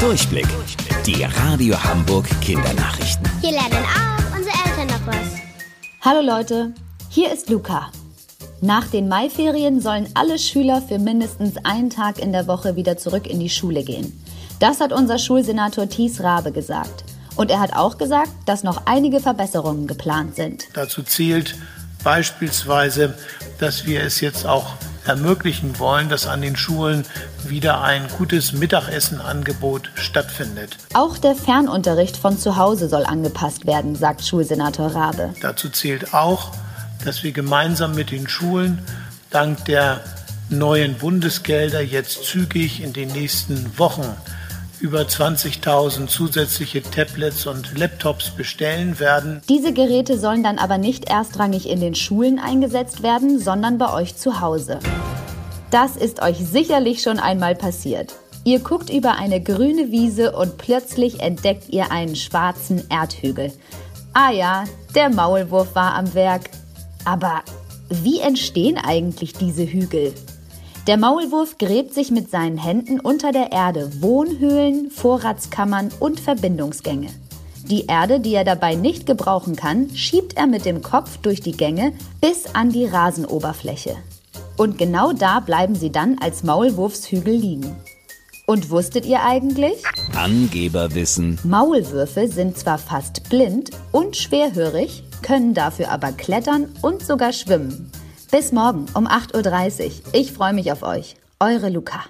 Durchblick. Die Radio Hamburg Kindernachrichten. Hier lernen auch unsere Eltern noch was. Hallo Leute, hier ist Luca. Nach den Maiferien sollen alle Schüler für mindestens einen Tag in der Woche wieder zurück in die Schule gehen. Das hat unser Schulsenator Thies Rabe gesagt. Und er hat auch gesagt, dass noch einige Verbesserungen geplant sind. Dazu zählt beispielsweise, dass wir es jetzt auch ermöglichen wollen, dass an den Schulen wieder ein gutes Mittagessenangebot stattfindet. Auch der Fernunterricht von zu Hause soll angepasst werden, sagt Schulsenator Rabe. Dazu zählt auch, dass wir gemeinsam mit den Schulen dank der neuen Bundesgelder jetzt zügig in den nächsten Wochen über 20.000 zusätzliche Tablets und Laptops bestellen werden. Diese Geräte sollen dann aber nicht erstrangig in den Schulen eingesetzt werden, sondern bei euch zu Hause. Das ist euch sicherlich schon einmal passiert. Ihr guckt über eine grüne Wiese und plötzlich entdeckt ihr einen schwarzen Erdhügel. Ah ja, der Maulwurf war am Werk. Aber wie entstehen eigentlich diese Hügel? Der Maulwurf gräbt sich mit seinen Händen unter der Erde Wohnhöhlen, Vorratskammern und Verbindungsgänge. Die Erde, die er dabei nicht gebrauchen kann, schiebt er mit dem Kopf durch die Gänge bis an die Rasenoberfläche. Und genau da bleiben sie dann als Maulwurfshügel liegen. Und wusstet ihr eigentlich? Angeberwissen. Maulwürfe sind zwar fast blind und schwerhörig, können dafür aber klettern und sogar schwimmen. Bis morgen um 8.30 Uhr. Ich freue mich auf euch. Eure Luca.